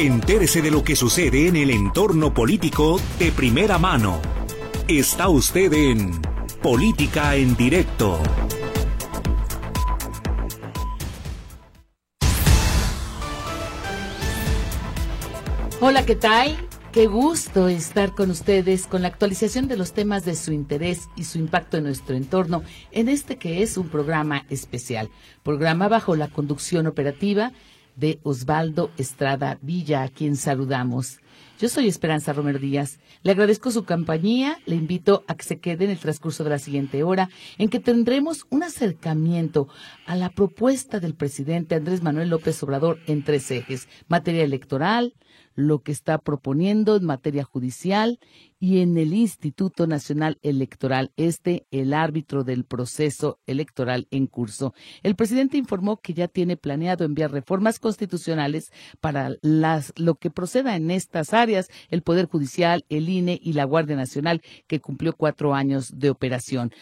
Entérese de lo que sucede en el entorno político de primera mano. Está usted en Política en Directo. Hola, ¿qué tal? Qué gusto estar con ustedes con la actualización de los temas de su interés y su impacto en nuestro entorno en este que es un programa especial, programa bajo la conducción operativa de Osvaldo Estrada Villa, a quien saludamos. Yo soy Esperanza Romero Díaz. Le agradezco su compañía. Le invito a que se quede en el transcurso de la siguiente hora, en que tendremos un acercamiento a la propuesta del presidente Andrés Manuel López Obrador en tres ejes: materia electoral, lo que está proponiendo en materia judicial y en el Instituto Nacional Electoral, este el árbitro del proceso electoral en curso. El presidente informó que ya tiene planeado enviar reformas constitucionales para las, lo que proceda en estas áreas, el Poder Judicial, el INE y la Guardia Nacional, que cumplió cuatro años de operación.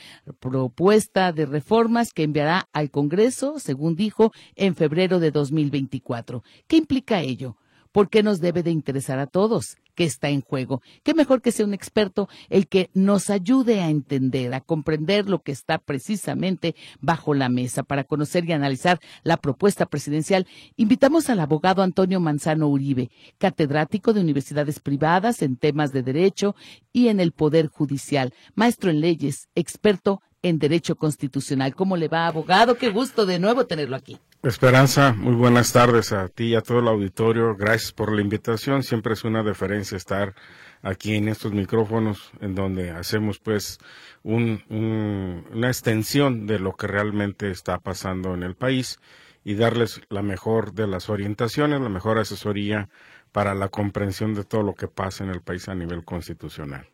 Propuesta de reformas que enviará al Congreso, según dijo, en febrero de 2024. ¿Qué implica ello? ¿Por qué nos debe de interesar a todos? ¿Qué está en juego? ¿Qué mejor que sea un experto el que nos ayude a entender, a comprender lo que está precisamente bajo la mesa para conocer y analizar la propuesta presidencial? Invitamos al abogado Antonio Manzano Uribe, catedrático de universidades privadas en temas de derecho y en el Poder Judicial, maestro en leyes, experto en derecho constitucional. ¿Cómo le va, abogado? Qué gusto de nuevo tenerlo aquí. Esperanza, muy buenas tardes a ti y a todo el auditorio. Gracias por la invitación. Siempre es una deferencia estar aquí en estos micrófonos en donde hacemos pues una extensión de lo que realmente está pasando en el país y darles la mejor de las orientaciones, la mejor asesoría para la comprensión de todo lo que pasa en el país a nivel constitucional.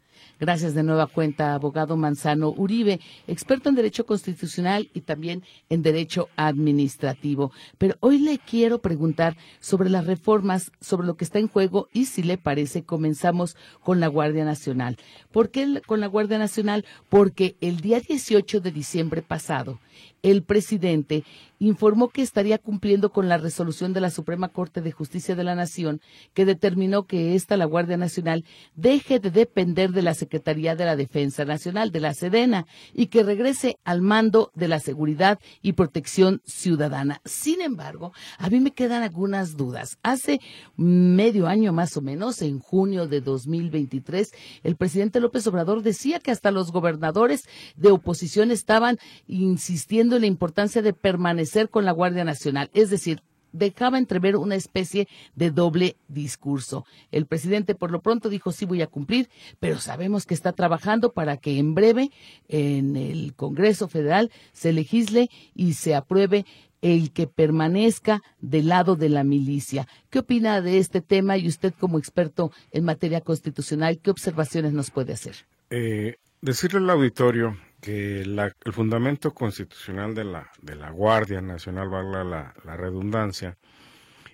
Gracias de nueva cuenta, abogado Manzano Uribe, experto en Derecho Constitucional y también en Derecho Administrativo. Pero hoy le quiero preguntar sobre las reformas, sobre lo que está en juego y si le parece, comenzamos con la Guardia Nacional. ¿Por qué con la Guardia Nacional? Porque el día 18 de diciembre pasado, el presidente informó que estaría cumpliendo con la resolución de la Suprema Corte de Justicia de la Nación que determinó que esta, la Guardia Nacional, deje de depender de la Secretaría de la Defensa Nacional, de la Sedena, y que regrese al mando de la Seguridad y Protección Ciudadana. Sin embargo, a mí me quedan algunas dudas. Hace medio año más o menos, en junio de 2023, el presidente López Obrador decía que hasta los gobernadores de oposición estaban insistiendo la importancia de permanecer con la Guardia Nacional. Es decir, dejaba entrever una especie de doble discurso. El presidente por lo pronto dijo sí voy a cumplir, pero sabemos que está trabajando para que en breve en el Congreso Federal se legisle y se apruebe el que permanezca del lado de la milicia. ¿Qué opina de este tema y usted como experto en materia constitucional, qué observaciones nos puede hacer? Eh, decirle al auditorio que el fundamento constitucional de la, de la Guardia Nacional, valga la, la redundancia,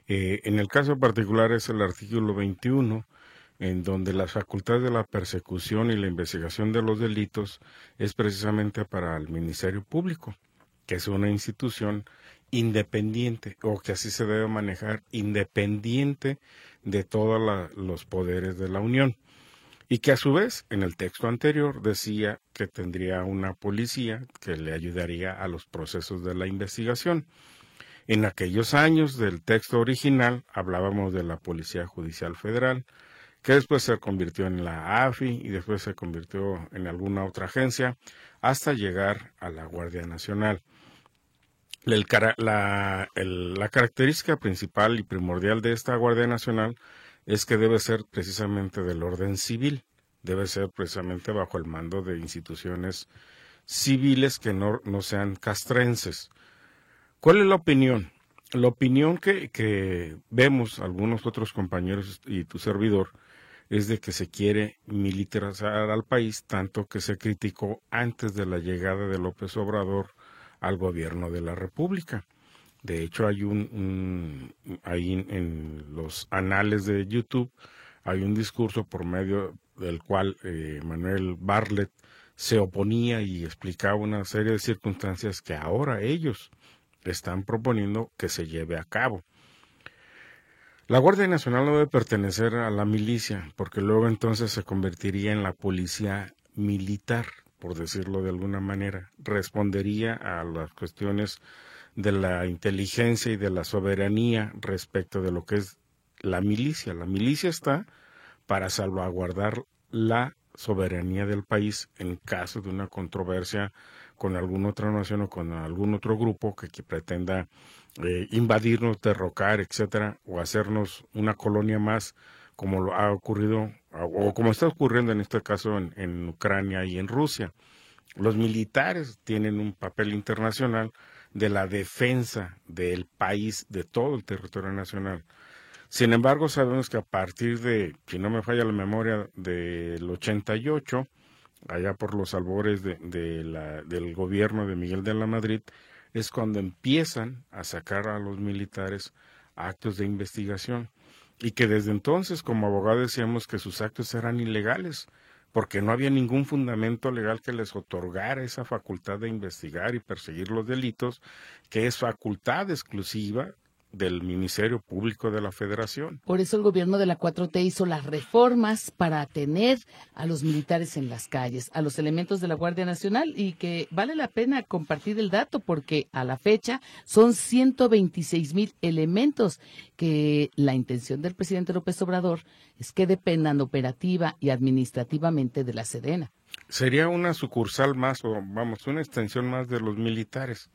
eh, en el caso particular es el artículo 21, en donde las facultades de la persecución y la investigación de los delitos es precisamente para el Ministerio Público, que es una institución independiente o que así se debe manejar, independiente de todos los poderes de la Unión y que a su vez en el texto anterior decía que tendría una policía que le ayudaría a los procesos de la investigación. En aquellos años del texto original hablábamos de la Policía Judicial Federal, que después se convirtió en la AFI y después se convirtió en alguna otra agencia, hasta llegar a la Guardia Nacional. la, la característica principal y primordial de esta Guardia Nacional es que debe ser precisamente del orden civil, debe ser precisamente bajo el mando de instituciones civiles que no, no sean castrenses. ¿Cuál es la opinión? La opinión que, que vemos algunos otros compañeros y tu servidor es de que se quiere militarizar al país, tanto que se criticó antes de la llegada de López Obrador al gobierno de la República. De hecho, hay un, ahí en, los anales de YouTube hay un discurso por medio del cual eh, Manuel Bartlett se oponía y explicaba una serie de circunstancias que ahora ellos están proponiendo que se lleve a cabo. La Guardia Nacional no debe pertenecer a la milicia, porque luego entonces se convertiría en la policía militar, por decirlo de alguna manera. Respondería a las cuestiones de la inteligencia y de la soberanía respecto de lo que es la milicia. La milicia está para salvaguardar la soberanía del país en caso de una controversia con alguna otra nación o con algún otro grupo que, pretenda eh, invadirnos, derrocar, etcétera, o hacernos una colonia más, como lo ha ocurrido o como está ocurriendo en este caso en, en Ucrania y en Rusia. Los militares tienen un papel internacional de la defensa del país, de todo el territorio nacional. Sin embargo, sabemos que a partir de, si no me falla la memoria, del 88, allá por los albores de, del gobierno de Miguel de la Madrid, es cuando empiezan a sacar a los militares actos de investigación y que desde entonces como abogado decíamos que sus actos eran ilegales porque no había ningún fundamento legal que les otorgara esa facultad de investigar y perseguir los delitos, que es facultad exclusiva del Ministerio Público de la Federación. Por eso el gobierno de la 4T hizo las reformas para tener a los militares en las calles, a los elementos de la Guardia Nacional y que vale la pena compartir el dato porque a la fecha son 126 mil elementos que la intención del presidente López Obrador es que dependan operativa y administrativamente de la Sedena. Sería una sucursal más o vamos, una extensión más de los militares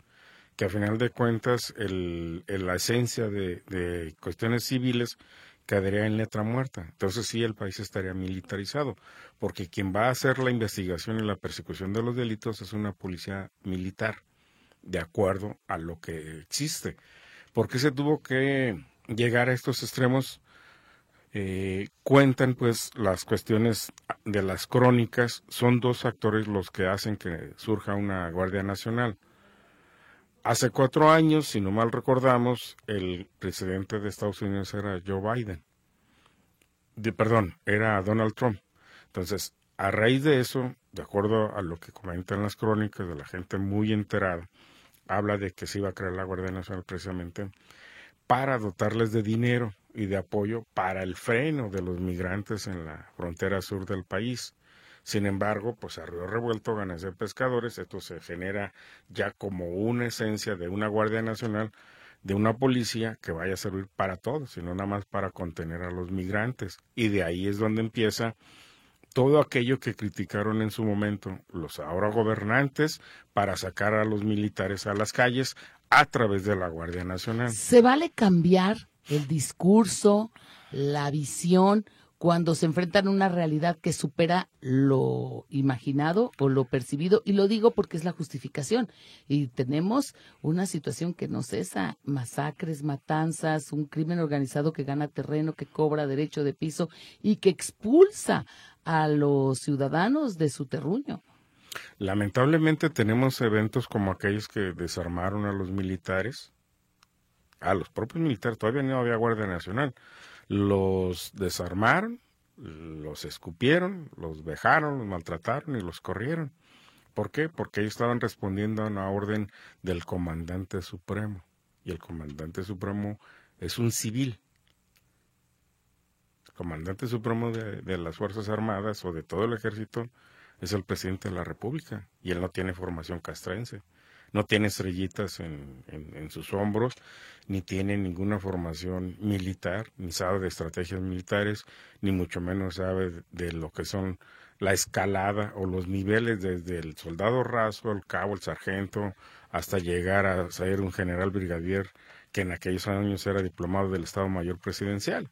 que a final de cuentas el, la esencia de, cuestiones civiles quedaría en letra muerta. Entonces sí, el país estaría militarizado, porque quien va a hacer la investigación y la persecución de los delitos es una policía militar, de acuerdo a lo que existe. ¿Por qué se tuvo que llegar a estos extremos? Eh, cuentan pues las cuestiones de las crónicas, son dos factores los que hacen que surja una Guardia Nacional. Hace cuatro años, si no mal recordamos, el presidente de Estados Unidos era Joe Biden. perdón, era Donald Trump. Entonces, a raíz de eso, de acuerdo a lo que comentan las crónicas de la gente muy enterada, habla de que se iba a crear la Guardia Nacional precisamente para dotarles de dinero y de apoyo para el freno de los migrantes en la frontera sur del país. Sin embargo, pues a río revuelto ganas de pescadores, esto se genera ya como una esencia de una Guardia Nacional, de una policía que vaya a servir para todos, sino nada más para contener a los migrantes. Y de ahí es donde empieza todo aquello que criticaron en su momento los ahora gobernantes para sacar a los militares a las calles a través de la Guardia Nacional. ¿Se vale cambiar el discurso, la visión cuando se enfrentan a una realidad que supera lo imaginado o lo percibido, y lo digo porque es la justificación. Y tenemos una situación que no cesa, masacres, matanzas, un crimen organizado que gana terreno, que cobra derecho de piso y que expulsa a los ciudadanos de su terruño. Lamentablemente tenemos eventos como aquellos que desarmaron a los militares, a los propios militares, todavía no había Guardia Nacional los desarmaron, los escupieron, los vejaron, los maltrataron y los corrieron. ¿Por qué? Porque ellos estaban respondiendo a una orden del comandante supremo. Y el comandante supremo es un civil. El comandante supremo de, de, las Fuerzas Armadas o de todo el ejército es el presidente de la República. Y él no tiene formación castrense no tiene estrellitas en, sus hombros, ni tiene ninguna formación militar, ni sabe de estrategias militares, ni mucho menos sabe de lo que son la escalada o los niveles desde el soldado raso, el cabo, el sargento, hasta llegar a ser un general brigadier que en aquellos años era diplomado del Estado Mayor Presidencial,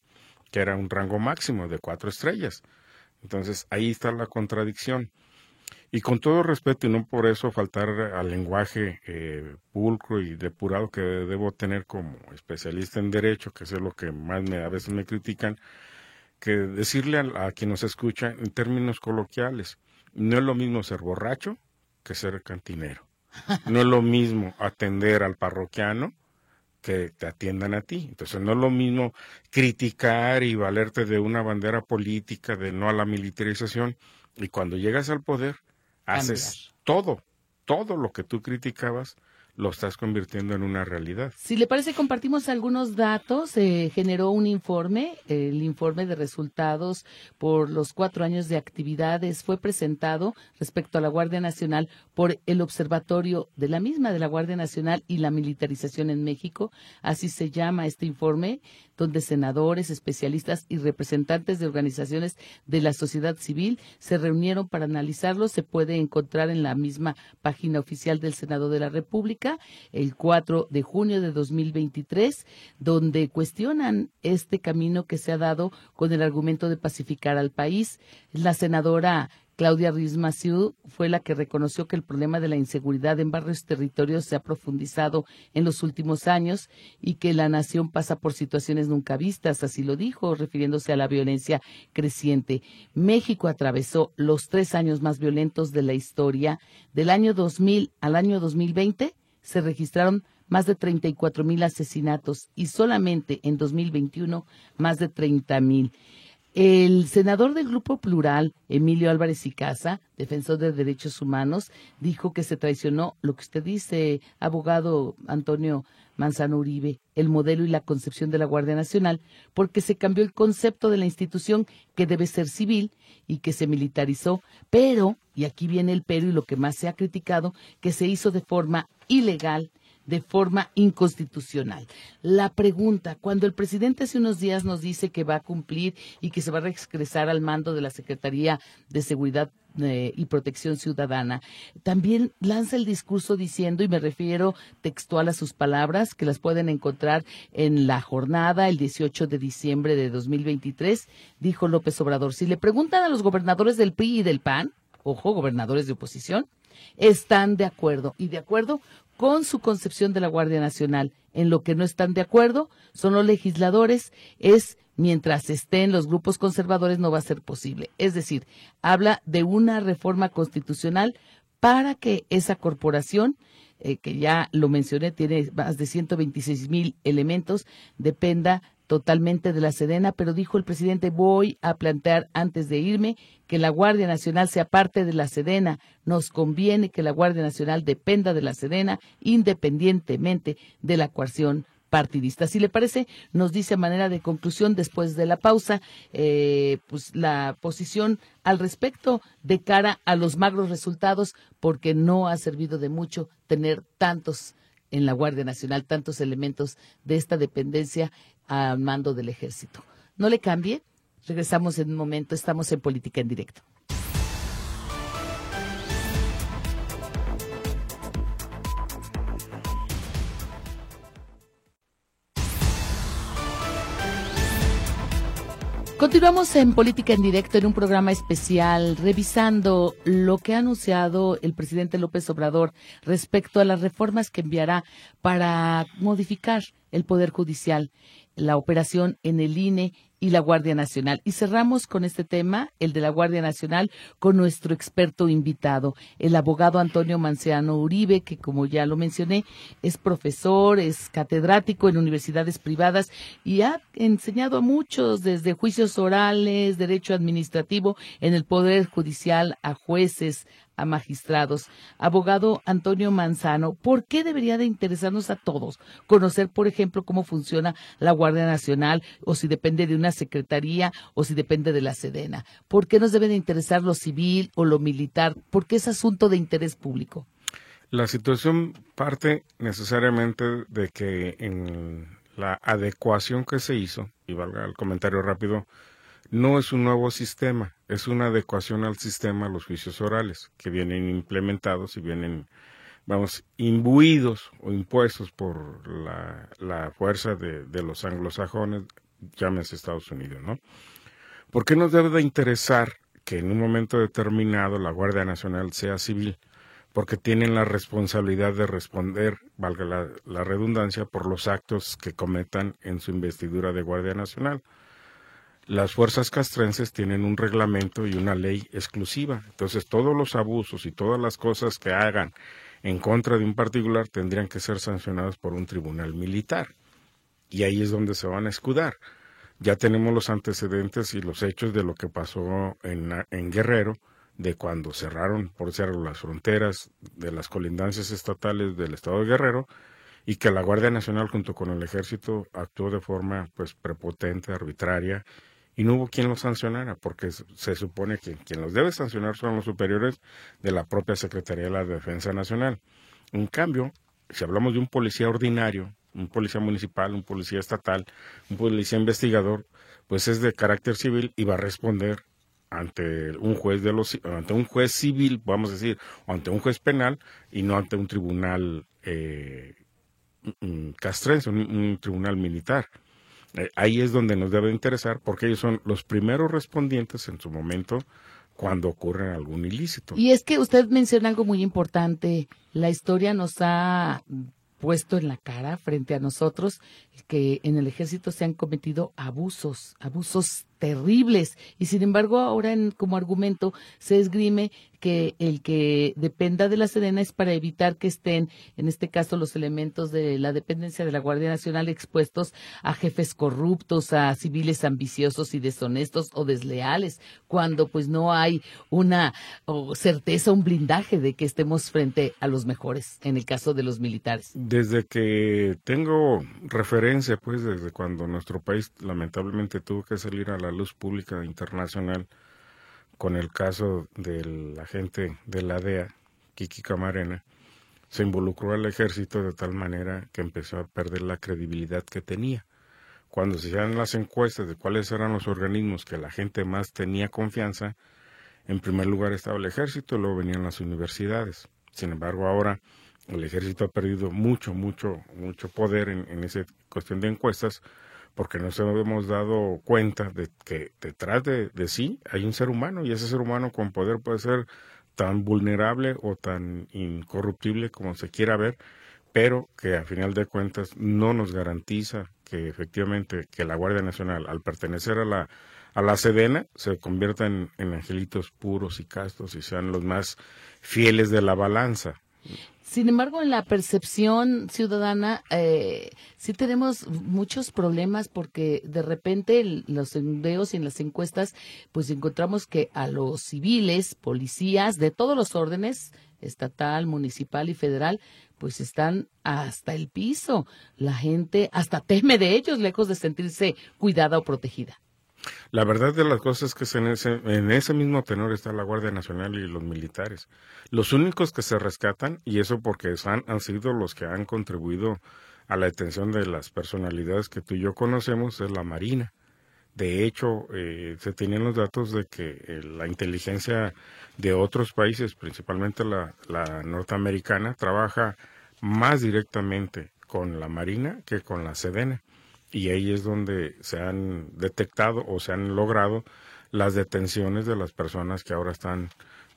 que era un rango máximo de cuatro estrellas. Entonces ahí está la contradicción. Y con todo respeto, y no por eso faltar al lenguaje eh, pulcro y depurado que debo tener como especialista en derecho, que es lo que más me, a veces me critican, que decirle a, a quien nos escucha en términos coloquiales, no es lo mismo ser borracho que ser cantinero. No es lo mismo atender al parroquiano que te atiendan a ti. Entonces no es lo mismo criticar y valerte de una bandera política de no a la militarización y cuando llegas al poder haces todo, todo lo que tú criticabas, lo estás convirtiendo en una realidad. Si le parece, compartimos algunos datos. Se generó un informe, el informe de resultados por los cuatro años de actividades fue presentado respecto a la Guardia Nacional por el Observatorio de la misma, de la Guardia Nacional y la militarización en México. Así se llama este informe, donde senadores, especialistas y representantes de organizaciones de la sociedad civil se reunieron para analizarlo. Se puede encontrar en la misma página oficial del Senado de la República el 4 de junio de 2023, donde cuestionan este camino que se ha dado con el argumento de pacificar al país. La senadora Claudia Ruiz fue la que reconoció que el problema de la inseguridad en varios territorios se ha profundizado en los últimos años y que la nación pasa por situaciones nunca vistas, así lo dijo, refiriéndose a la violencia creciente. México atravesó los tres años más violentos de la historia. Del año 2000 al año 2020 se registraron más de 34 mil asesinatos y solamente en 2021 más de 30 mil. El senador del Grupo Plural, Emilio Álvarez y Casa, defensor de derechos humanos, dijo que se traicionó lo que usted dice, abogado Antonio Manzano Uribe, el modelo y la concepción de la Guardia Nacional, porque se cambió el concepto de la institución que debe ser civil y que se militarizó, pero, y aquí viene el pero y lo que más se ha criticado, que se hizo de forma ilegal de forma inconstitucional. La pregunta, cuando el presidente hace unos días nos dice que va a cumplir y que se va a regresar al mando de la Secretaría de Seguridad eh, y Protección Ciudadana, también lanza el discurso diciendo, y me refiero textual a sus palabras, que las pueden encontrar en la jornada el 18 de diciembre de 2023, dijo López Obrador, si le preguntan a los gobernadores del PRI y del PAN, ojo, gobernadores de oposición, están de acuerdo y de acuerdo con su concepción de la Guardia Nacional. En lo que no están de acuerdo son los legisladores, es mientras estén los grupos conservadores no va a ser posible. Es decir, habla de una reforma constitucional para que esa corporación, eh, que ya lo mencioné, tiene más de 126 mil elementos, dependa totalmente de la Sedena, pero dijo el presidente, voy a plantear antes de irme que la Guardia Nacional sea parte de la Sedena. Nos conviene que la Guardia Nacional dependa de la Sedena independientemente de la coerción partidista. Si le parece, nos dice a manera de conclusión después de la pausa, eh, pues la posición al respecto de cara a los magros resultados, porque no ha servido de mucho tener tantos en la Guardia Nacional, tantos elementos de esta dependencia al mando del ejército. No le cambie, regresamos en un momento, estamos en política en directo. Continuamos en Política en Directo en un programa especial revisando lo que ha anunciado el presidente López Obrador respecto a las reformas que enviará para modificar el Poder Judicial la operación en el INE y la Guardia Nacional. Y cerramos con este tema, el de la Guardia Nacional, con nuestro experto invitado, el abogado Antonio Manciano Uribe, que como ya lo mencioné, es profesor, es catedrático en universidades privadas y ha enseñado a muchos desde juicios orales, derecho administrativo, en el Poder Judicial, a jueces, a magistrados. Abogado Antonio Manzano, ¿por qué debería de interesarnos a todos conocer, por ejemplo, cómo funciona la Guardia Nacional o si depende de una secretaría o si depende de la Sedena? ¿Por qué nos debe de interesar lo civil o lo militar? ¿Por qué es asunto de interés público? La situación parte necesariamente de que en la adecuación que se hizo, y valga el comentario rápido, no es un nuevo sistema, es una adecuación al sistema, los juicios orales, que vienen implementados y vienen, vamos, imbuidos o impuestos por la, fuerza de, los anglosajones, llámese Estados Unidos, ¿no? ¿Por qué nos debe de interesar que en un momento determinado la Guardia Nacional sea civil? Porque tienen la responsabilidad de responder, valga la redundancia, por los actos que cometan en su investidura de Guardia Nacional las fuerzas castrenses tienen un reglamento y una ley exclusiva. Entonces, todos los abusos y todas las cosas que hagan en contra de un particular tendrían que ser sancionados por un tribunal militar. Y ahí es donde se van a escudar. Ya tenemos los antecedentes y los hechos de lo que pasó en, en Guerrero, de cuando cerraron, por decirlo, las fronteras de las colindancias estatales del estado de Guerrero y que la Guardia Nacional junto con el ejército actuó de forma pues prepotente, arbitraria y no hubo quien los sancionara porque se supone que quien los debe sancionar son los superiores de la propia Secretaría de la Defensa Nacional. En cambio, si hablamos de un policía ordinario, un policía municipal, un policía estatal, un policía investigador, pues es de carácter civil y va a responder ante un juez de los ante un juez civil, vamos a decir, o ante un juez penal y no ante un tribunal eh, mm, mm, castrense, un, tribunal militar. Eh, ahí es donde nos debe interesar porque ellos son los primeros respondientes en su momento cuando ocurre algún ilícito. Y es que usted menciona algo muy importante. La historia nos ha puesto en la cara frente a nosotros que en el ejército se han cometido abusos, abusos terribles y sin embargo ahora en, como argumento se esgrime que el que dependa de la Sedena es para evitar que estén, en este caso, los elementos de la dependencia de la Guardia Nacional expuestos a jefes corruptos, a civiles ambiciosos y deshonestos o desleales, cuando pues no hay una certeza, un blindaje de que estemos frente a los mejores, en el caso de los militares. Desde que tengo referencia, pues desde cuando nuestro país lamentablemente tuvo que salir a la luz pública internacional, con el caso del agente de la DEA, Kiki Camarena, se involucró al ejército de tal manera que empezó a perder la credibilidad que tenía. Cuando se hacían las encuestas de cuáles eran los organismos que la gente más tenía confianza, en primer lugar estaba el ejército, luego venían las universidades. Sin embargo, ahora el ejército ha perdido mucho, mucho, mucho poder en, en esa cuestión de encuestas porque nos hemos dado cuenta de que detrás de, sí hay un ser humano y ese ser humano con poder puede ser tan vulnerable o tan incorruptible como se quiera ver, pero que a final de cuentas no nos garantiza que efectivamente que la Guardia Nacional al pertenecer a la a la Sedena se convierta en, en angelitos puros y castos y sean los más fieles de la balanza. Sin embargo, en la percepción ciudadana eh, sí tenemos muchos problemas porque de repente los sondeos y en las encuestas pues encontramos que a los civiles, policías de todos los órdenes, estatal, municipal y federal, pues están hasta el piso. La gente hasta teme de ellos, lejos de sentirse cuidada o protegida. La verdad de las cosas es que en ese, en ese mismo tenor está la Guardia Nacional y los militares. Los únicos que se rescatan, y eso porque han, sido los que han contribuido a la detención de las personalidades que tú y yo conocemos, es la Marina. De hecho, eh, se tenían los datos de que eh, la inteligencia de otros países, principalmente la, la norteamericana, trabaja más directamente con la Marina que con la Sedena y ahí es donde se han detectado o se han logrado las detenciones de las personas que ahora están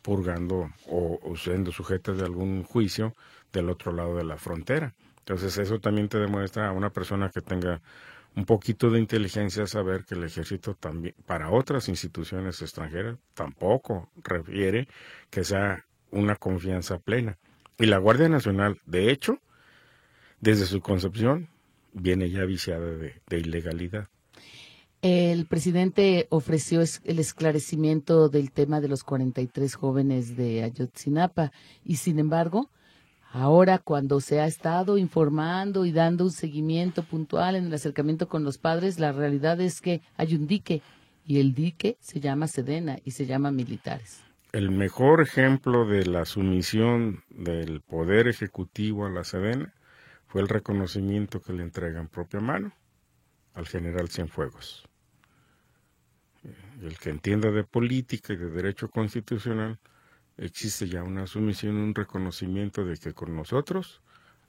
purgando o, siendo sujetas de algún juicio del otro lado de la frontera. Entonces eso también te demuestra a una persona que tenga un poquito de inteligencia saber que el ejército también para otras instituciones extranjeras tampoco refiere que sea una confianza plena. Y la Guardia Nacional, de hecho, desde su concepción, viene ya viciada de, ilegalidad. El presidente ofreció el esclarecimiento del tema de los 43 jóvenes de Ayotzinapa y sin embargo, ahora cuando se ha estado informando y dando un seguimiento puntual en el acercamiento con los padres, la realidad es que hay un dique y el dique se llama Sedena y se llama militares. El mejor ejemplo de la sumisión del poder ejecutivo a la Sedena fue el reconocimiento que le entrega en propia mano al general Cienfuegos. El que entienda de política y de derecho constitucional, existe ya una sumisión, un reconocimiento de que con nosotros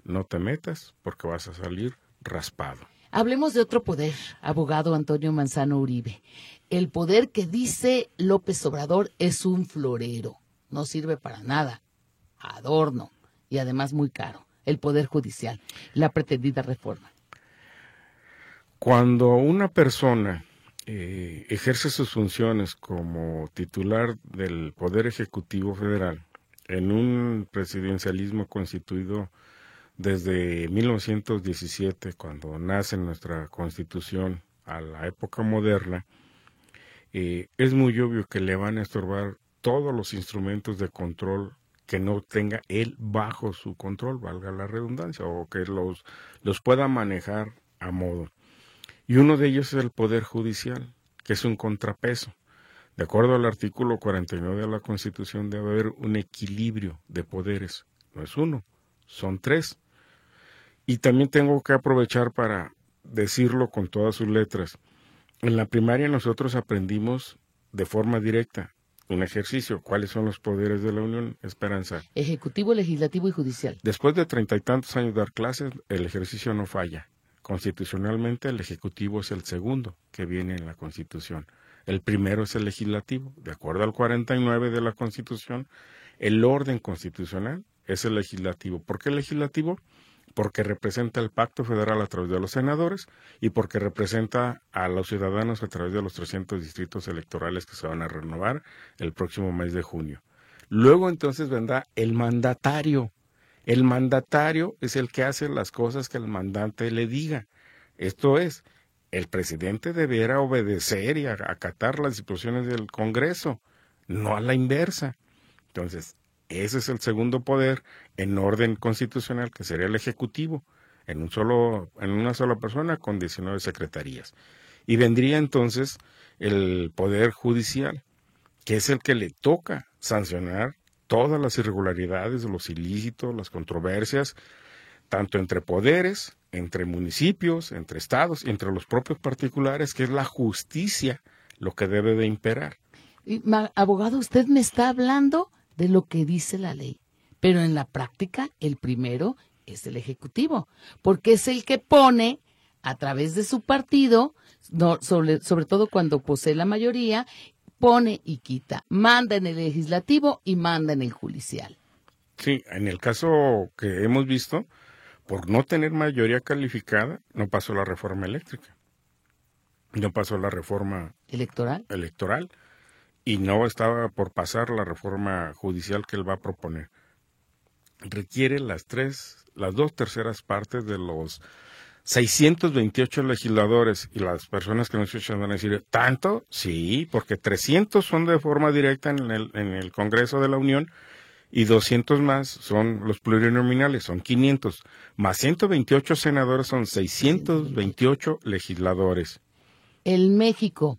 no te metas porque vas a salir raspado. Hablemos de otro poder, abogado Antonio Manzano Uribe. El poder que dice López Obrador es un florero, no sirve para nada, adorno y además muy caro el Poder Judicial, la pretendida reforma? Cuando una persona eh, ejerce sus funciones como titular del Poder Ejecutivo Federal en un presidencialismo constituido desde 1917, cuando nace nuestra constitución a la época moderna, eh, es muy obvio que le van a estorbar todos los instrumentos de control que no tenga él bajo su control, valga la redundancia, o que los, los pueda manejar a modo. Y uno de ellos es el Poder Judicial, que es un contrapeso. De acuerdo al artículo 49 de la Constitución, debe haber un equilibrio de poderes. No es uno, son tres. Y también tengo que aprovechar para decirlo con todas sus letras. En la primaria nosotros aprendimos de forma directa un ejercicio. ¿Cuáles son los poderes de la Unión? Esperanza. Ejecutivo, legislativo y judicial. Después de treinta y tantos años de dar clases, el ejercicio no falla. Constitucionalmente, el Ejecutivo es el segundo que viene en la Constitución. El primero es el legislativo. De acuerdo al 49 de la Constitución, el orden constitucional es el legislativo. ¿Por qué el legislativo? Porque representa el pacto federal a través de los senadores y porque representa a los ciudadanos a través de los 300 distritos electorales que se van a renovar el próximo mes de junio. Luego entonces vendrá el mandatario. El mandatario es el que hace las cosas que el mandante le diga. Esto es, el presidente deberá obedecer y acatar las disposiciones del Congreso, no a la inversa. Entonces, ese es el segundo poder en orden constitucional, que sería el Ejecutivo, en, un solo, en una sola persona con 19 secretarías. Y vendría entonces el Poder Judicial, que es el que le toca sancionar todas las irregularidades, los ilícitos, las controversias, tanto entre poderes, entre municipios, entre estados, entre los propios particulares, que es la justicia lo que debe de imperar. abogado, usted me está hablando de lo que dice la ley. Pero en la práctica, el primero es el Ejecutivo, porque es el que pone a través de su partido, sobre, sobre todo cuando posee la mayoría, pone y quita, manda en el legislativo y manda en el judicial. Sí, en el caso que hemos visto, por no tener mayoría calificada, no pasó la reforma eléctrica, no pasó la reforma electoral. electoral y no estaba por pasar la reforma judicial que él va a proponer. Requiere las tres, las dos terceras partes de los 628 legisladores y las personas que nos escuchan van a decir, ¿tanto? Sí, porque 300 son de forma directa en el, en el Congreso de la Unión y 200 más son los plurinominales, son 500, más 128 senadores son 628 legisladores. El México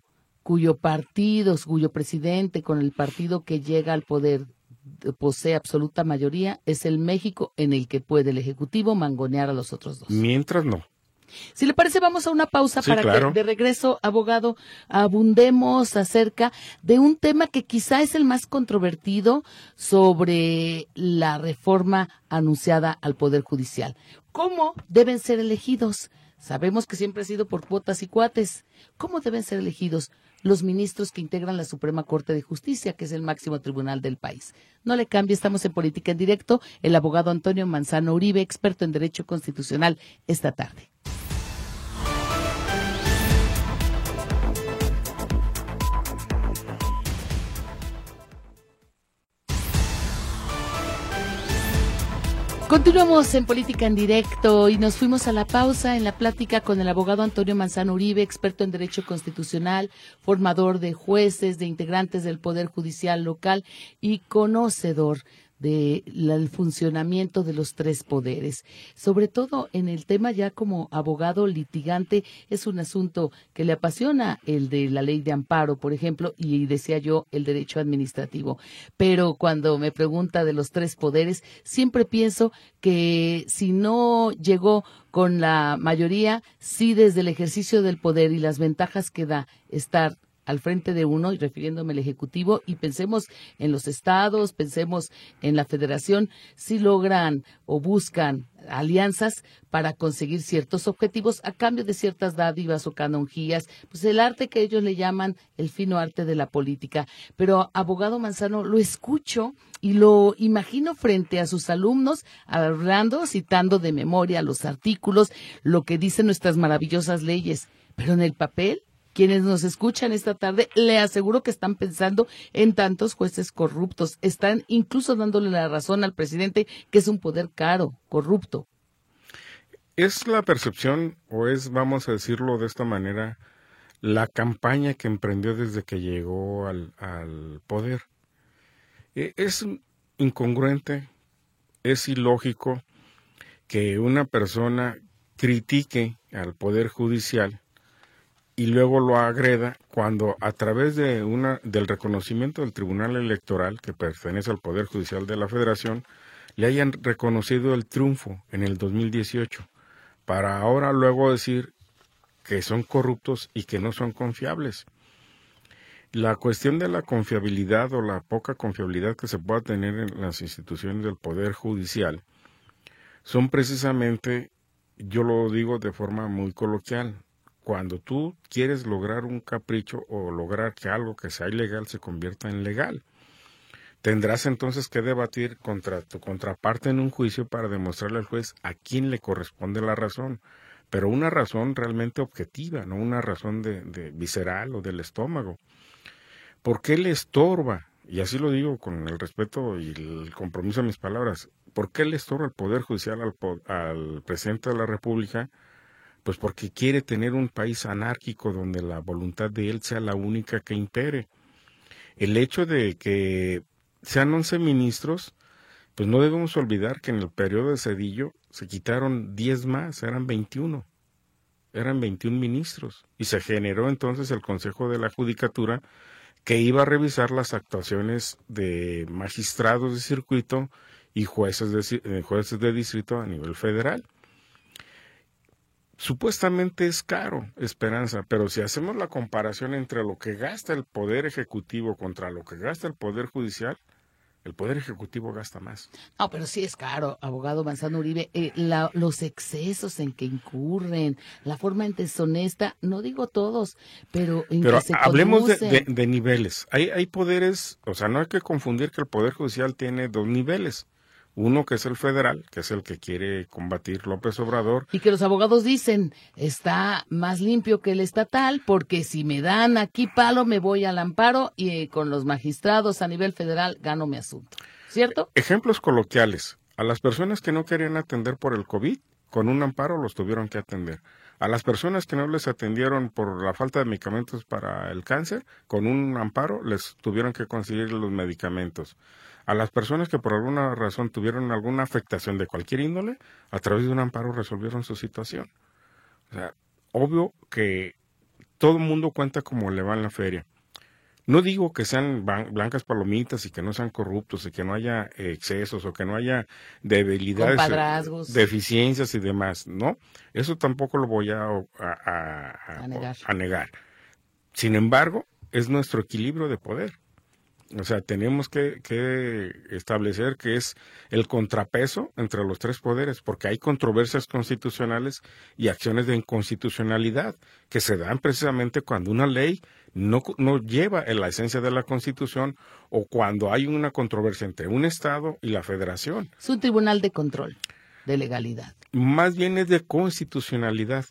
cuyo partido, cuyo presidente con el partido que llega al poder posee absoluta mayoría, es el México en el que puede el Ejecutivo mangonear a los otros dos. Mientras no. Si le parece, vamos a una pausa para que de regreso, abogado, abundemos acerca de un tema que quizá es el más controvertido sobre la reforma anunciada al Poder Judicial. ¿Cómo deben ser elegidos? Sabemos que siempre ha sido por cuotas y cuates. ¿Cómo deben ser elegidos? Los ministros que integran la Suprema Corte de Justicia, que es el máximo tribunal del país. No le cambie, estamos en política en directo. El abogado Antonio Manzano Uribe, experto en Derecho Constitucional, esta tarde. Continuamos en Política en Directo y nos fuimos a la pausa en la plática con el abogado Antonio Manzano Uribe, experto en Derecho Constitucional, formador de jueces, de integrantes del Poder Judicial local y conocedor del funcionamiento de los tres poderes. Sobre todo en el tema ya como abogado litigante es un asunto que le apasiona el de la ley de amparo, por ejemplo, y decía yo el derecho administrativo. Pero cuando me pregunta de los tres poderes, siempre pienso que si no llegó con la mayoría, sí desde el ejercicio del poder y las ventajas que da estar al frente de uno, y refiriéndome al Ejecutivo, y pensemos en los estados, pensemos en la federación, si logran o buscan alianzas para conseguir ciertos objetivos a cambio de ciertas dádivas o canonjías, pues el arte que ellos le llaman el fino arte de la política. Pero, abogado Manzano, lo escucho y lo imagino frente a sus alumnos, hablando, citando de memoria los artículos, lo que dicen nuestras maravillosas leyes. Pero en el papel, quienes nos escuchan esta tarde, le aseguro que están pensando en tantos jueces corruptos. Están incluso dándole la razón al presidente que es un poder caro, corrupto. Es la percepción, o es, vamos a decirlo de esta manera, la campaña que emprendió desde que llegó al, al poder. E, es incongruente, es ilógico que una persona critique al Poder Judicial y luego lo agreda cuando a través de una del reconocimiento del Tribunal Electoral que pertenece al Poder Judicial de la Federación le hayan reconocido el triunfo en el 2018 para ahora luego decir que son corruptos y que no son confiables. La cuestión de la confiabilidad o la poca confiabilidad que se pueda tener en las instituciones del Poder Judicial son precisamente, yo lo digo de forma muy coloquial, cuando tú quieres lograr un capricho o lograr que algo que sea ilegal se convierta en legal. Tendrás entonces que debatir contra tu contraparte en un juicio para demostrarle al juez a quién le corresponde la razón, pero una razón realmente objetiva, no una razón de, visceral o del estómago. ¿Por qué le estorba? Y así lo digo con el respeto y el compromiso de mis palabras. ¿Por qué le estorba el Poder Judicial al, al presidente de la República? Pues porque quiere tener un país anárquico donde la voluntad de él sea la única que impere. El hecho de que sean 11 ministros, pues no debemos olvidar que en el periodo de Cedillo se quitaron 10 más, eran 21. Eran 21 ministros. Y se generó entonces el Consejo de la Judicatura que iba a revisar las actuaciones de magistrados de circuito y jueces de, eh, jueces de distrito a nivel federal supuestamente es caro, Esperanza, pero si hacemos la comparación entre lo que gasta el Poder Ejecutivo contra lo que gasta el Poder Judicial, el Poder Ejecutivo gasta más. No, pero sí es caro, abogado Manzano Uribe. Eh, los excesos en que incurren, la forma en deshonesta, no digo todos, pero en pero que se hablemos de, de, niveles. Hay, hay poderes, o sea, no hay que confundir que el Poder Judicial tiene dos niveles. Uno que es el federal, que es el que quiere combatir López Obrador. Y que los abogados dicen, está más limpio que el estatal, porque si me dan aquí palo, me voy al amparo y eh, con los magistrados a nivel federal gano mi asunto. ¿Cierto? Ejemplos coloquiales. A las personas que no querían atender por el COVID, con un amparo los tuvieron que atender. A las personas que no les atendieron por la falta de medicamentos para el cáncer, con un amparo les tuvieron que conseguir los medicamentos a las personas que por alguna razón tuvieron alguna afectación de cualquier índole, a través de un amparo resolvieron su situación. O sea, obvio que todo el mundo cuenta como le va en la feria. No digo que sean blancas palomitas y que no sean corruptos y que no haya excesos o que no haya debilidades, deficiencias y demás, ¿no? Eso tampoco lo voy a, a, negar. a negar. Sin embargo, es nuestro equilibrio de poder. O sea, tenemos que, establecer que es el contrapeso entre los tres poderes, porque hay controversias constitucionales y acciones de inconstitucionalidad que se dan precisamente cuando una ley no, no lleva en la esencia de la Constitución o cuando hay una controversia entre un Estado y la Federación. Es un tribunal de control, de legalidad. Más bien es de constitucionalidad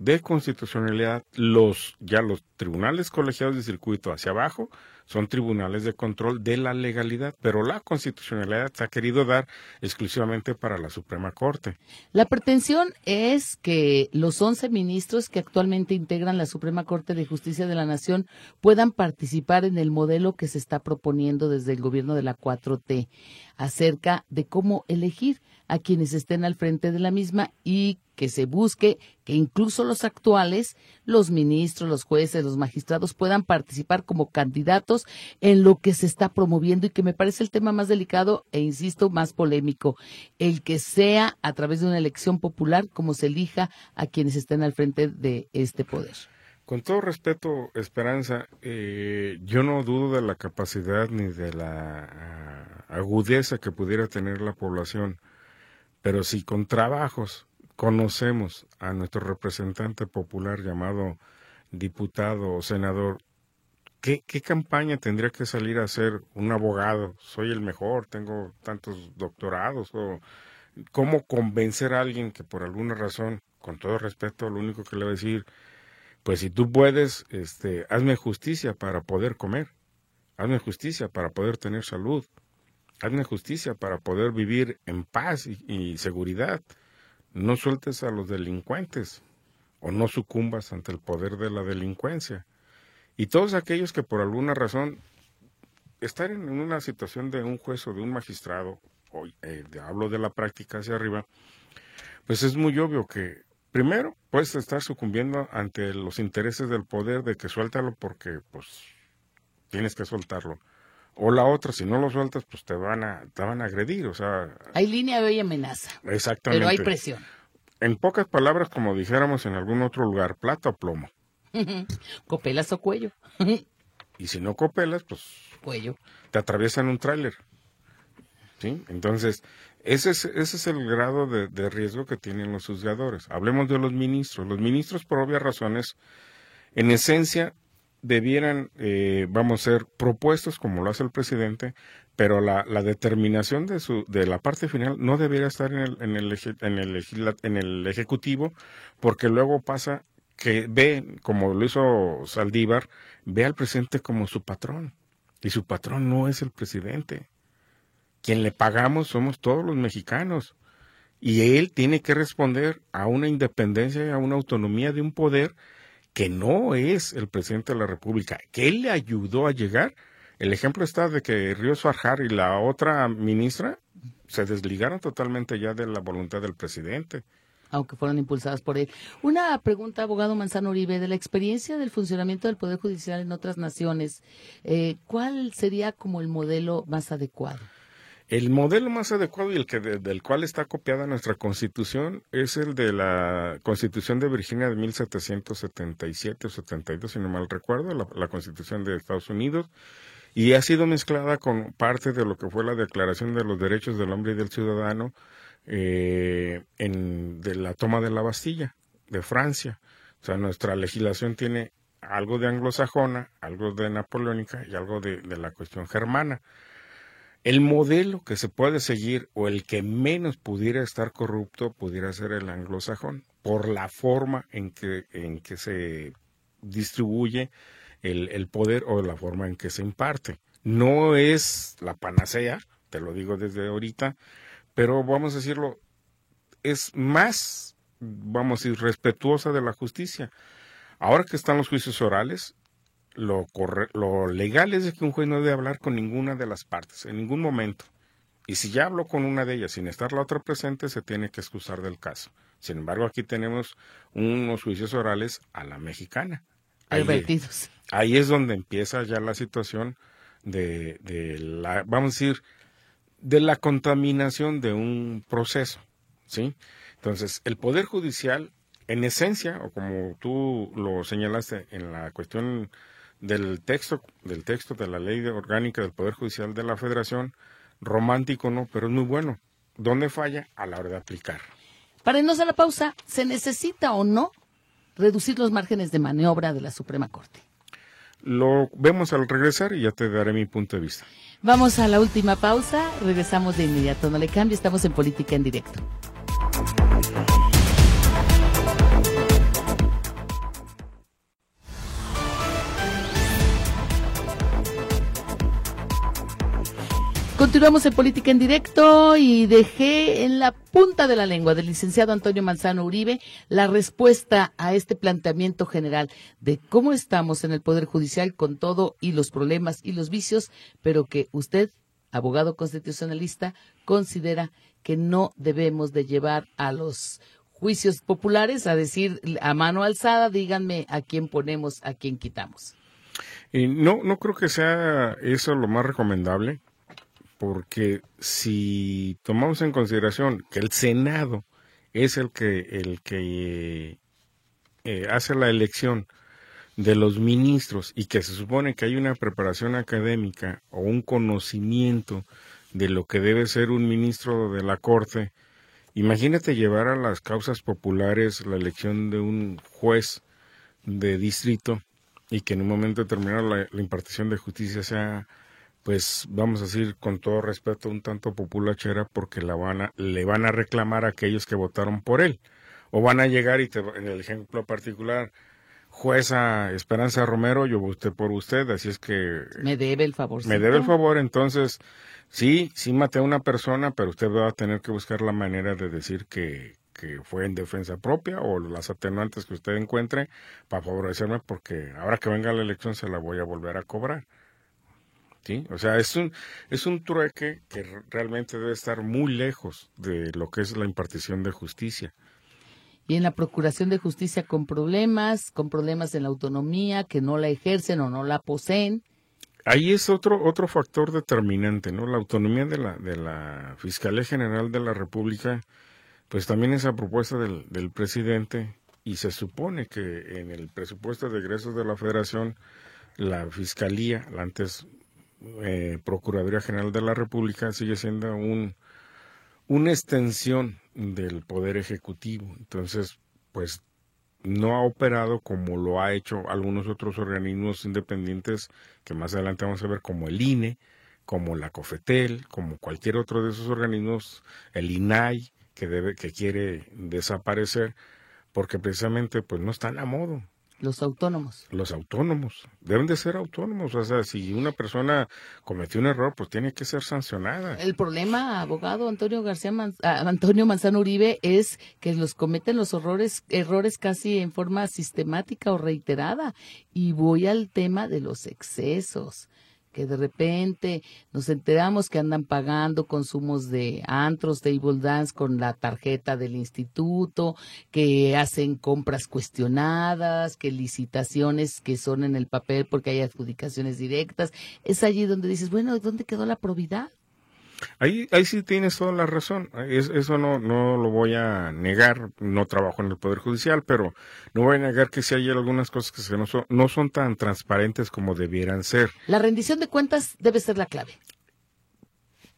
de constitucionalidad, los ya los tribunales colegiados de circuito hacia abajo son tribunales de control de la legalidad, pero la constitucionalidad se ha querido dar exclusivamente para la Suprema Corte. La pretensión es que los 11 ministros que actualmente integran la Suprema Corte de Justicia de la Nación puedan participar en el modelo que se está proponiendo desde el gobierno de la 4T acerca de cómo elegir a quienes estén al frente de la misma y que se busque que incluso los actuales, los ministros, los jueces, los magistrados puedan participar como candidatos en lo que se está promoviendo y que me parece el tema más delicado e insisto más polémico, el que sea a través de una elección popular como se elija a quienes estén al frente de este poder. Con todo respeto, Esperanza, eh, yo no dudo de la capacidad ni de la ah, agudeza que pudiera tener la población pero si con trabajos. Conocemos a nuestro representante popular llamado diputado o senador, ¿qué, ¿qué, campaña tendría que salir a hacer un abogado? Soy el mejor, tengo tantos doctorados, o cómo convencer a alguien que por alguna razón, con todo respeto, lo único que le voy a decir, pues si tú puedes, este, hazme justicia para poder comer, hazme justicia para poder tener salud, Hazme justicia para poder vivir en paz y, seguridad. No sueltes a los delincuentes o no sucumbas ante el poder de la delincuencia. Y todos aquellos que por alguna razón estar en una situación de un juez o de un magistrado, hoy eh, hablo de la práctica hacia arriba, pues es muy obvio que primero puedes estar sucumbiendo ante los intereses del poder de que suéltalo porque pues tienes que soltarlo. O la otra, si no lo sueltas, pues te van a, te van a agredir, o sea... Hay línea de amenaza. Exactamente. Pero hay presión. En pocas palabras, como dijéramos en algún otro lugar, plata o plomo. copelas o cuello. y si no copelas, pues... Cuello. Te atraviesan un tráiler. ¿Sí? Entonces, ese es, ese es el grado de, de, riesgo que tienen los juzgadores. Hablemos de los ministros. Los ministros, por obvias razones, en esencia, debieran, eh, vamos a ser propuestos como lo hace el presidente, pero la, la, determinación de, su, de la parte final no debería estar en el, en, el, en, el, en el Ejecutivo, porque luego pasa que ve, como lo hizo Saldívar, ve al presidente como su patrón, y su patrón no es el presidente. Quien le pagamos somos todos los mexicanos. Y él tiene que responder a una independencia y a una autonomía de un poder que no es el presidente de la República, que él le ayudó a llegar. El ejemplo está de que Ríos Farjar y la otra ministra se desligaron totalmente ya de la voluntad del presidente. Aunque fueron impulsadas por él. Una pregunta, abogado Manzano Uribe, de la experiencia del funcionamiento del Poder Judicial en otras naciones, eh, ¿cuál sería como el modelo más adecuado? El modelo más adecuado y el que del cual está copiada nuestra constitución es el de la constitución de Virginia de 1777 o 72, si no mal recuerdo, la, constitución de Estados Unidos, y ha sido mezclada con parte de lo que fue la Declaración de los Derechos del Hombre y del Ciudadano eh, en, de la toma de la Bastilla, de Francia. O sea, nuestra legislación tiene algo de anglosajona, algo de napoleónica y algo de la cuestión germana. El modelo que se puede seguir o el que menos pudiera estar corrupto pudiera ser el anglosajón, por la forma en que, en que se distribuye el, el poder o la forma en que se imparte. No es la panacea, te lo digo desde ahorita, pero vamos a decirlo, es más, vamos a decir, respetuosa de la justicia. Ahora que están los juicios orales, lo, lo legal es que un juez no debe hablar con ninguna de las partes, en ningún momento. Y si ya habló con una de ellas sin estar la otra presente, se tiene que excusar del caso. Sin embargo, aquí tenemos unos juicios orales a la mexicana. Ahí, ahí es donde empieza ya la situación de, de la, vamos a decir, de la contaminación de un proceso, ¿sí? Entonces, el Poder Judicial, en esencia, o como tú lo señalaste en la cuestión del texto, del texto de la ley orgánica del Poder Judicial de la Federación, romántico no, pero es muy bueno. ¿Dónde falla? A la hora de aplicar. Para irnos a la pausa, ¿se necesita o no reducir los márgenes de maniobra de la Suprema Corte? Lo vemos al regresar y ya te daré mi punto de vista. Vamos a la última pausa, regresamos de inmediato, no le cambie, estamos en Política en Directo. Continuamos en Política en Directo y dejé en la punta de la lengua del licenciado Antonio Manzano Uribe la respuesta a este planteamiento general de cómo estamos en el Poder Judicial con todo y los problemas y los vicios, pero que usted, abogado constitucionalista, considera que no debemos de llevar a los juicios populares a decir a mano alzada, díganme a quién ponemos, a quién quitamos. Y no, no creo que sea eso lo más recomendable porque si tomamos en consideración que el Senado es el que el que eh, hace la elección de los ministros y que se supone que hay una preparación académica o un conocimiento de lo que debe ser un ministro de la Corte, imagínate llevar a las causas populares la elección de un juez de distrito y que en un momento determinado la impartición de justicia sea pues vamos a decir con todo respeto un tanto populachera porque la van a, le van a reclamar a aquellos que votaron por él. O van a llegar y te, en el ejemplo particular, jueza Esperanza Romero, yo voté por usted, así es que... Me debe el favor. Me debe el favor, entonces, sí, sí maté a una persona, pero usted va a tener que buscar la manera de decir que, que fue en defensa propia o las atenuantes que usted encuentre para favorecerme porque ahora que venga la elección se la voy a volver a cobrar. ¿Sí? O sea, es un, es un trueque que realmente debe estar muy lejos de lo que es la impartición de justicia. Y en la procuración de justicia con problemas, con problemas en la autonomía, que no la ejercen o no la poseen. Ahí es otro, otro factor determinante, ¿no? La autonomía de la, de la Fiscalía General de la República, pues también esa propuesta del, del presidente, y se supone que en el presupuesto de egresos de la Federación, la Fiscalía, la antes eh, Procuraduría General de la República, sigue siendo un, una extensión del Poder Ejecutivo. Entonces, pues no ha operado como lo ha hecho algunos otros organismos independientes que más adelante vamos a ver como el INE, como la COFETEL, como cualquier otro de esos organismos, el INAI que debe que quiere desaparecer porque precisamente pues no están a modo. Los autónomos. Los autónomos. Deben de ser autónomos. O sea, si una persona cometió un error, pues tiene que ser sancionada. El problema, abogado Antonio García ah, Antonio Manzano Uribe, es que los cometen los errores, errores casi en forma sistemática o reiterada. Y voy al tema de los excesos que de repente nos enteramos que andan pagando consumos de antros, table dance con la tarjeta del instituto, que hacen compras cuestionadas, que licitaciones que son en el papel porque hay adjudicaciones directas. Es allí donde dices, bueno, ¿dónde quedó la probidad? Ahí, ahí sí tienes toda la razón. eso no, no lo voy a negar. No trabajo en el Poder Judicial, pero no voy a negar que sí hay algunas cosas que no son, no son tan transparentes como debieran ser. La rendición de cuentas debe ser la clave.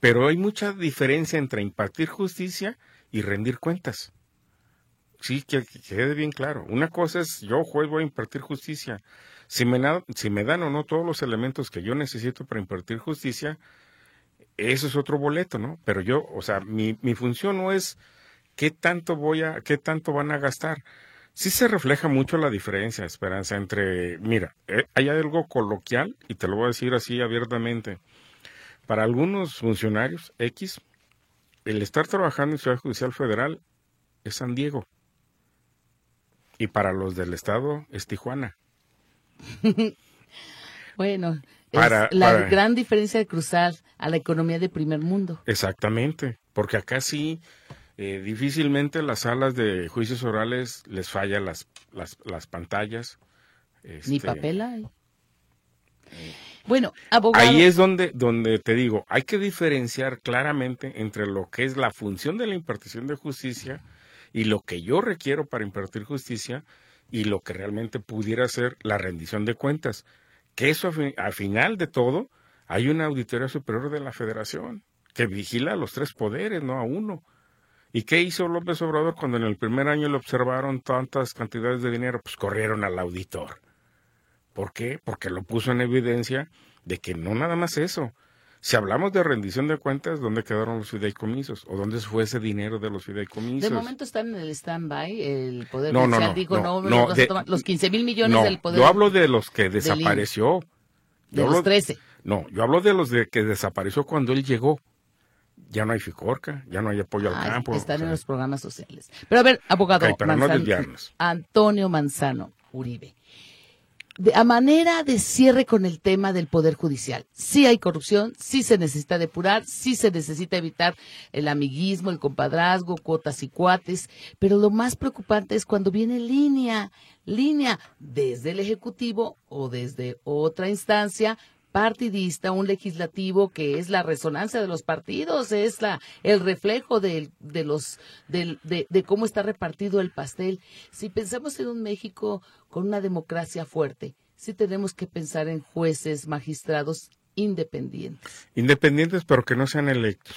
Pero hay mucha diferencia entre impartir justicia y rendir cuentas. Sí, que, quede bien claro. Una cosa es, yo juez voy a impartir justicia. Si me, si me dan o no todos los elementos que yo necesito para impartir justicia, eso es otro boleto, ¿no? Pero yo, o sea, mi, mi función no es qué tanto voy a, qué tanto van a gastar. Sí se refleja mucho la diferencia, Esperanza, entre, mira, eh, hay algo coloquial, y te lo voy a decir así abiertamente. Para algunos funcionarios X, el estar trabajando en Ciudad Judicial Federal es San Diego. Y para los del Estado es Tijuana. bueno, es la gran diferencia de cruzar a la economía de primer mundo. Exactamente, porque acá sí, eh, difícilmente las salas de juicios orales les fallan las, las, las pantallas. Ni este, papel hay. Bueno, abogado. Ahí es donde, donde te digo, hay que diferenciar claramente entre lo que es la función de la impartición de justicia y lo que yo requiero para impartir justicia y lo que realmente pudiera ser la rendición de cuentas que eso al final de todo hay una auditoría superior de la federación que vigila a los tres poderes, no a uno. ¿Y qué hizo López Obrador cuando en el primer año le observaron tantas cantidades de dinero? Pues corrieron al auditor. ¿Por qué? Porque lo puso en evidencia de que no nada más eso, si hablamos de rendición de cuentas, ¿dónde quedaron los fideicomisos? ¿O dónde fue ese dinero de los fideicomisos? De momento están en el stand-by. El Poder no, Judicial dijo, no, no, los 15 mil millones del Poder Yo hablo de los que desapareció. De los 13. No, yo hablo de los de que desapareció cuando él llegó. Ya no hay FICORCA, ya no hay apoyo al campo. Están en los programas sociales. Pero a ver, abogado Manzano, Antonio Manzano Uribe de, a manera de cierre con el tema del Poder Judicial. Sí hay corrupción, sí se necesita depurar, sí se necesita evitar el amiguismo, el compadrazgo, cuotas y cuates, pero lo más preocupante es cuando viene línea, línea desde el Ejecutivo o desde otra instancia partidista, un legislativo que es la resonancia de los partidos, es la el reflejo de, de los de, de, cómo está repartido el pastel. Si pensamos en un México con una democracia fuerte, sí tenemos que pensar en jueces, magistrados independientes. Independientes, pero que no sean electos.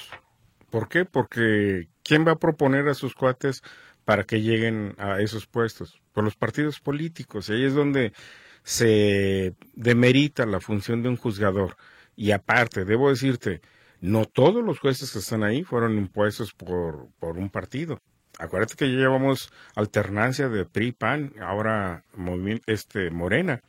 ¿Por qué? Porque ¿quién va a proponer a sus cuates para que lleguen a esos puestos? Por los partidos políticos. Y ahí es donde se demerita la función de un juzgador. Y aparte, debo decirte, no todos los jueces que están ahí fueron impuestos por, por un partido. Acuérdate que ya llevamos alternancia de PRI, PAN, ahora este, Morena.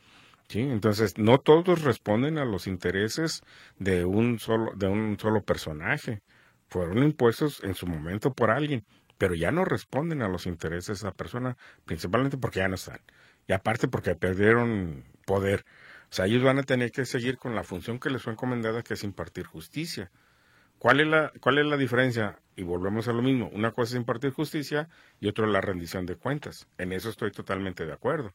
¿sí? Entonces, no todos responden a los intereses de un solo, de un solo personaje. Fueron impuestos en su momento por alguien, pero ya no responden a los intereses de esa persona, principalmente porque ya no están y aparte porque perdieron poder. O sea, ellos van a tener que seguir con la función que les fue encomendada, que es impartir justicia. ¿Cuál es la, cuál es la diferencia? Y volvemos a lo mismo. Una cosa es impartir justicia y otra la rendición de cuentas. En eso estoy totalmente de acuerdo.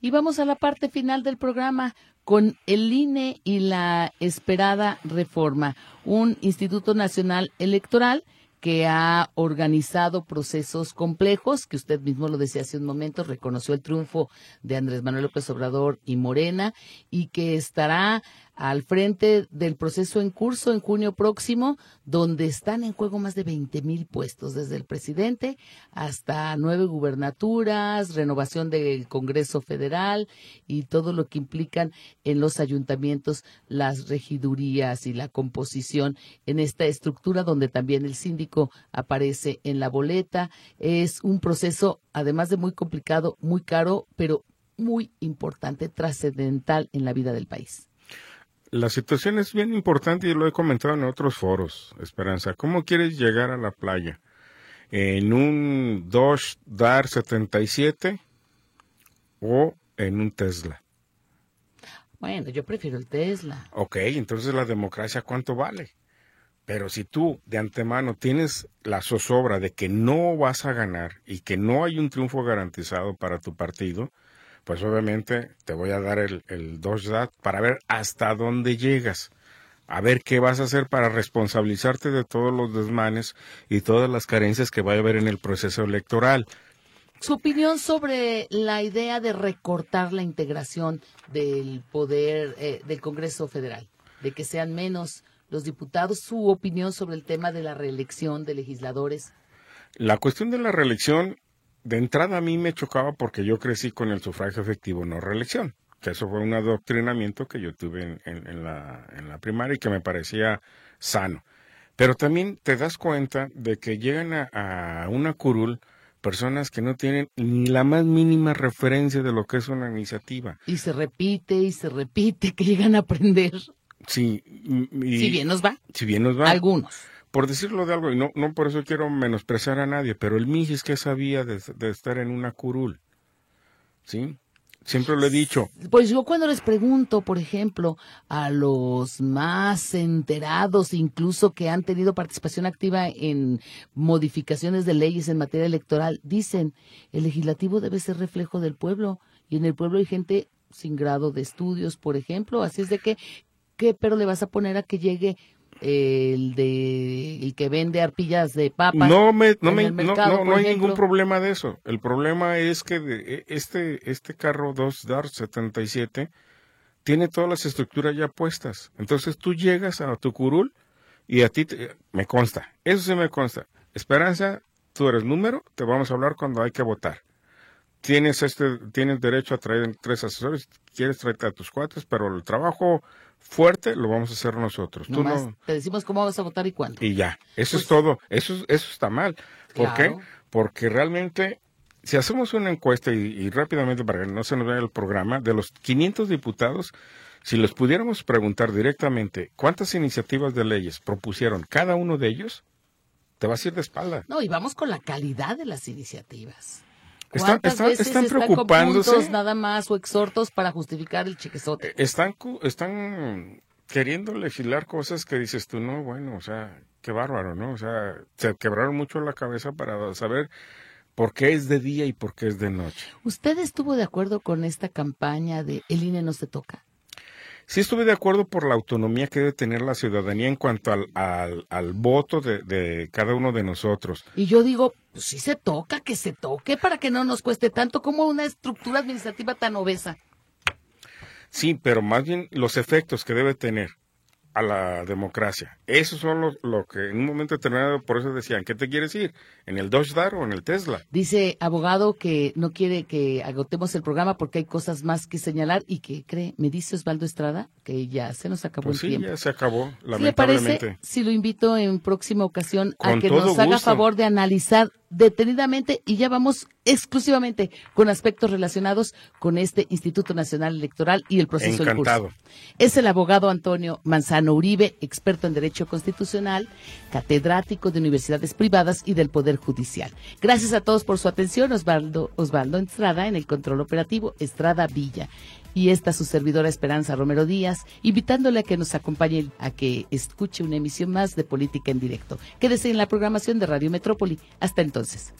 Y vamos a la parte final del programa con el INE y la esperada reforma. Un Instituto Nacional Electoral que ha organizado procesos complejos, que usted mismo lo decía hace un momento, reconoció el triunfo de Andrés Manuel López Obrador y Morena, y que estará al frente del proceso en curso en junio próximo, donde están en juego más de 20 mil puestos, desde el presidente hasta nueve gubernaturas, renovación del Congreso Federal y todo lo que implican en los ayuntamientos las regidurías y la composición en esta estructura donde también el síndico aparece en la boleta. Es un proceso, además de muy complicado, muy caro, pero muy importante, trascendental en la vida del país. La situación es bien importante y lo he comentado en otros foros, Esperanza. ¿Cómo quieres llegar a la playa? ¿En un Dodge Dart 77 o en un Tesla? Bueno, yo prefiero el Tesla. Ok, entonces la democracia, ¿cuánto vale? Pero si tú de antemano tienes la zozobra de que no vas a ganar y que no hay un triunfo garantizado para tu partido, pues obviamente te voy a dar el, el DOSDAT para ver hasta dónde llegas, a ver qué vas a hacer para responsabilizarte de todos los desmanes y todas las carencias que va a haber en el proceso electoral. Su opinión sobre la idea de recortar la integración del poder eh, del Congreso Federal, de que sean menos los diputados, su opinión sobre el tema de la reelección de legisladores. La cuestión de la reelección de entrada a mí me chocaba porque yo crecí con el sufragio efectivo, no reelección. Que eso fue un adoctrinamiento que yo tuve en, la, en la primaria y que me parecía sano. Pero también te das cuenta de que llegan a, una curul personas que no tienen ni la más mínima referencia de lo que es una iniciativa. Y se repite y se repite, que llegan a aprender. Sí. si bien nos va. Si bien nos va. Algunos por decirlo de algo, y no, no por eso quiero menospreciar a nadie, pero el Mijis que sabía de, estar en una curul. ¿Sí? Siempre lo he dicho. Pues yo cuando les pregunto, por ejemplo, a los más enterados, incluso que han tenido participación activa en modificaciones de leyes en materia electoral, dicen, el legislativo debe ser reflejo del pueblo y en el pueblo hay gente sin grado de estudios, por ejemplo, así es de que, ¿qué pero le vas a poner a que llegue el de el que vende arpillas de papas. No me, no, me, no, hay ningún problema de eso. El problema es que e, este este carro 2 Dart 77 tiene todas las estructuras ya puestas. Entonces tú llegas a tu curul y a ti me consta. Eso sí me consta. Esperanza, tú eres número, te vamos a hablar cuando hay que votar. Tienes este tienes derecho a traer tres asesores, quieres traer a tus cuates, pero el trabajo fuerte lo vamos a hacer nosotros. Tú no... Te decimos cómo vas a votar y cuándo. Y ya, eso es pues todo. Eso, eso está mal. ¿Por qué? Porque realmente, si hacemos una encuesta y, rápidamente para que no se nos vaya el programa, de los 500 diputados, si los pudiéramos preguntar directamente cuántas iniciativas de leyes propusieron cada uno de ellos, te vas a ir de espalda. No, y vamos con la calidad de las iniciativas. Están, están, están preocupándose. nada más o exhortos para justificar el chiquezote. Eh, están, están queriendo legislar cosas que dices tú, no, bueno, o sea, qué bárbaro, ¿no? O sea, se quebraron mucho la cabeza para saber por qué es de día y por qué es de noche. ¿Usted estuvo de acuerdo con esta campaña de El INE no se toca? Sí estuve de acuerdo por la autonomía que debe tener la ciudadanía en cuanto al, al, voto de, cada uno de nosotros. Y yo digo, pues sí se toca, que se toque para que no nos cueste tanto como una estructura administrativa tan obesa. Sí, pero más bien los efectos que debe tener a la democracia. Esos son los lo que en un momento determinado, por eso decían, ¿qué te quieres ir? ¿En el Dodge Dart o en el Tesla? Dice abogado que no quiere que agotemos el programa porque hay cosas más que señalar y que cree, me dice Osvaldo Estrada, que ya se nos acabó pues el sí, ya se acabó, lamentablemente. ¿Le parece si lo invito en próxima ocasión a que nos haga favor de analizar detenidamente y ya vamos exclusivamente con aspectos relacionados con este Instituto Nacional Electoral y el proceso Encantado. curso. Es el abogado Antonio Manzano Uribe, experto en Derecho Constitucional, catedrático de universidades privadas y del Poder Judicial. Gracias a todos por su atención. Osvaldo, Osvaldo Estrada en el control operativo, Estrada Villa. Y esta su servidora Esperanza Romero Díaz, invitándole a que nos acompañe a que escuche una emisión más de Política en Directo. Quédese en la programación de Radio Metrópoli. Hasta entonces.